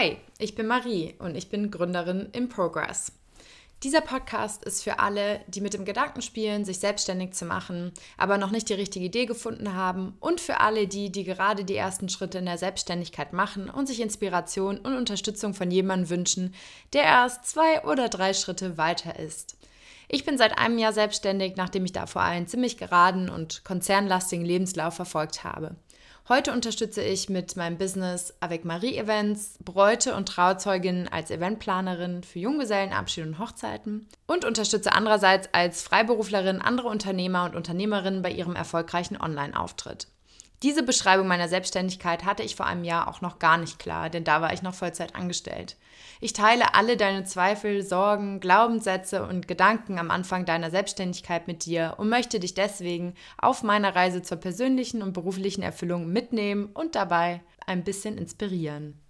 Hi, ich bin Marie und ich bin Gründerin im Progress. Dieser Podcast ist für alle, die mit dem Gedanken spielen, sich selbstständig zu machen, aber noch nicht die richtige Idee gefunden haben und für alle die, die gerade die ersten Schritte in der Selbstständigkeit machen und sich Inspiration und Unterstützung von jemandem wünschen, der erst zwei oder drei Schritte weiter ist. Ich bin seit einem Jahr selbstständig, nachdem ich davor einen ziemlich geraden und konzernlastigen Lebenslauf verfolgt habe. Heute unterstütze ich mit meinem Business Avec Marie Events Bräute und Trauzeuginnen als Eventplanerin für Junggesellenabschiede und Hochzeiten und unterstütze andererseits als Freiberuflerin andere Unternehmer und Unternehmerinnen bei ihrem erfolgreichen Online-Auftritt. Diese Beschreibung meiner Selbstständigkeit hatte ich vor einem Jahr auch noch gar nicht klar, denn da war ich noch Vollzeit angestellt. Ich teile alle deine Zweifel, Sorgen, Glaubenssätze und Gedanken am Anfang deiner Selbstständigkeit mit dir und möchte dich deswegen auf meiner Reise zur persönlichen und beruflichen Erfüllung mitnehmen und dabei ein bisschen inspirieren.